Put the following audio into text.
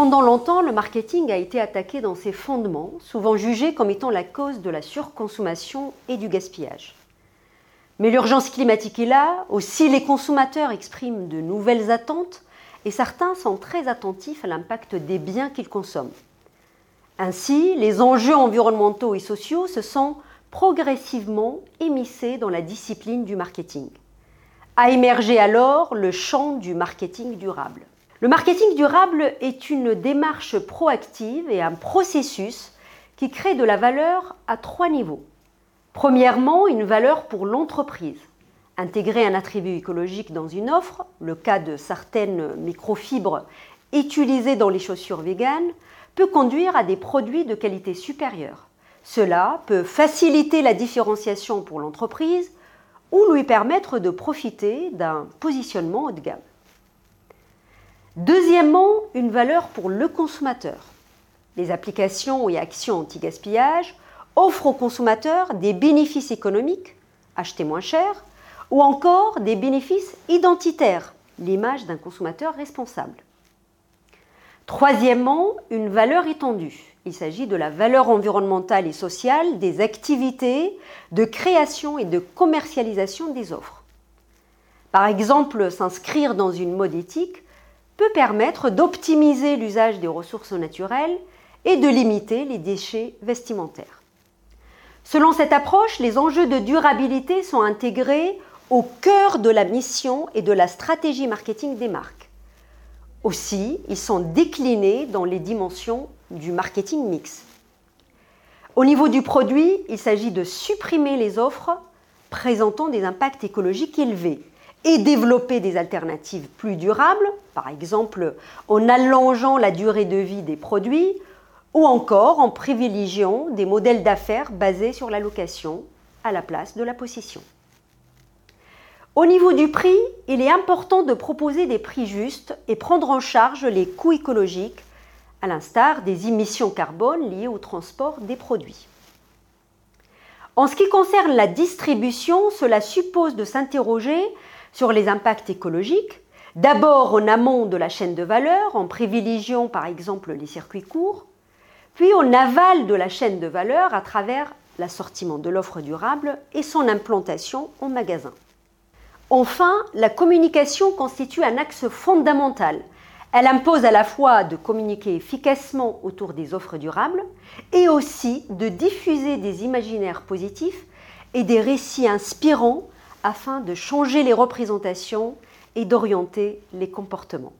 Pendant longtemps, le marketing a été attaqué dans ses fondements, souvent jugé comme étant la cause de la surconsommation et du gaspillage. Mais l'urgence climatique est là, aussi les consommateurs expriment de nouvelles attentes et certains sont très attentifs à l'impact des biens qu'ils consomment. Ainsi, les enjeux environnementaux et sociaux se sont progressivement émissés dans la discipline du marketing. A émergé alors le champ du marketing durable. Le marketing durable est une démarche proactive et un processus qui crée de la valeur à trois niveaux. Premièrement, une valeur pour l'entreprise. Intégrer un attribut écologique dans une offre, le cas de certaines microfibres utilisées dans les chaussures véganes, peut conduire à des produits de qualité supérieure. Cela peut faciliter la différenciation pour l'entreprise ou lui permettre de profiter d'un positionnement haut de gamme. Deuxièmement, une valeur pour le consommateur. Les applications et actions anti-gaspillage offrent aux consommateurs des bénéfices économiques, acheter moins cher, ou encore des bénéfices identitaires, l'image d'un consommateur responsable. Troisièmement, une valeur étendue. Il s'agit de la valeur environnementale et sociale des activités de création et de commercialisation des offres. Par exemple, s'inscrire dans une mode éthique peut permettre d'optimiser l'usage des ressources naturelles et de limiter les déchets vestimentaires. Selon cette approche, les enjeux de durabilité sont intégrés au cœur de la mission et de la stratégie marketing des marques. Aussi, ils sont déclinés dans les dimensions du marketing mix. Au niveau du produit, il s'agit de supprimer les offres présentant des impacts écologiques élevés et développer des alternatives plus durables, par exemple en allongeant la durée de vie des produits ou encore en privilégiant des modèles d'affaires basés sur la location à la place de la possession. Au niveau du prix, il est important de proposer des prix justes et prendre en charge les coûts écologiques, à l'instar des émissions carbone liées au transport des produits. En ce qui concerne la distribution, cela suppose de s'interroger sur les impacts écologiques, d'abord en amont de la chaîne de valeur, en privilégiant par exemple les circuits courts, puis en aval de la chaîne de valeur à travers l'assortiment de l'offre durable et son implantation en magasin. Enfin, la communication constitue un axe fondamental. Elle impose à la fois de communiquer efficacement autour des offres durables et aussi de diffuser des imaginaires positifs et des récits inspirants afin de changer les représentations et d'orienter les comportements.